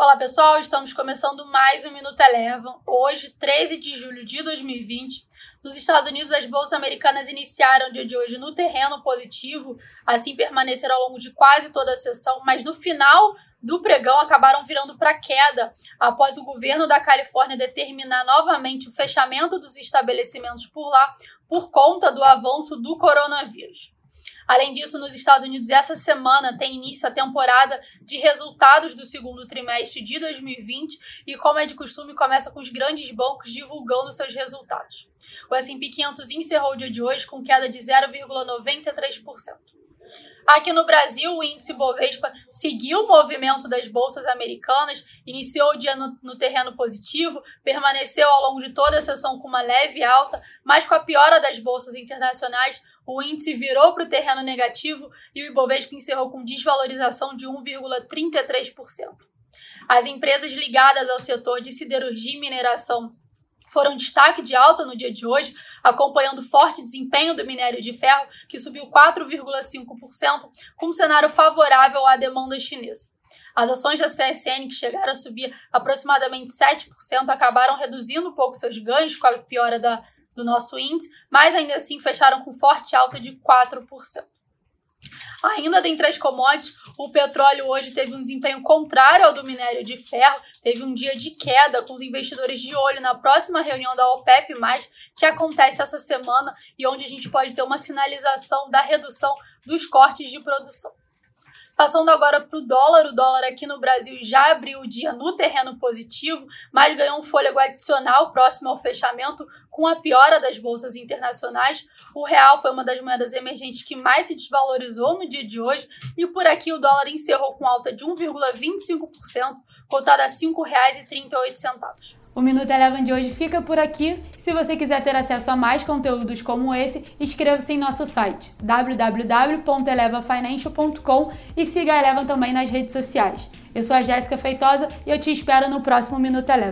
Olá pessoal, estamos começando mais um Minuto Eleva. Hoje, 13 de julho de 2020. Nos Estados Unidos, as bolsas americanas iniciaram o dia de hoje no terreno positivo, assim permaneceram ao longo de quase toda a sessão, mas no final do pregão acabaram virando para queda após o governo da Califórnia determinar novamente o fechamento dos estabelecimentos por lá por conta do avanço do coronavírus. Além disso, nos Estados Unidos, essa semana tem início a temporada de resultados do segundo trimestre de 2020 e, como é de costume, começa com os grandes bancos divulgando seus resultados. O S&P 500 encerrou o dia de hoje com queda de 0,93%. Aqui no Brasil, o índice Bovespa seguiu o movimento das bolsas americanas, iniciou o dia no, no, terreno positivo, permaneceu ao longo de toda a sessão com uma leve alta, mas com a piora das bolsas internacionais, o índice virou para o terreno negativo e o Ibovespa encerrou com desvalorização de 1,33%. As empresas ligadas ao setor de siderurgia e mineração foram destaque de alta no dia de hoje, acompanhando forte desempenho do minério de ferro, que subiu 4,5%, com um cenário favorável à demanda chinesa. As ações da CSN, que chegaram a subir aproximadamente 7%, acabaram reduzindo um pouco seus ganhos com a piora da, do nosso índice, mas ainda assim fecharam com forte alta de 4%. Ainda dentre as commodities, o petróleo hoje teve um desempenho contrário ao do minério de ferro, teve um dia de queda, com os investidores de olho na próxima reunião da OPEP, que acontece essa semana e onde a gente pode ter uma sinalização da redução dos cortes de produção. Passando agora para o dólar, o dólar aqui no Brasil já abriu o dia no terreno positivo, mas ganhou um fôlego adicional próximo ao fechamento com a piora das bolsas internacionais. O real foi uma das moedas emergentes que mais se desvalorizou no dia de hoje e por aqui o dólar encerrou com alta de 1,25%, cotada a R$ 5,38. O Minuto Eleven de hoje fica por aqui. Se você quiser ter acesso a mais conteúdos como esse, inscreva-se em nosso site www.elevafinancial.com e siga a Eleven também nas redes sociais. Eu sou a Jéssica Feitosa e eu te espero no próximo Minuto Eleven.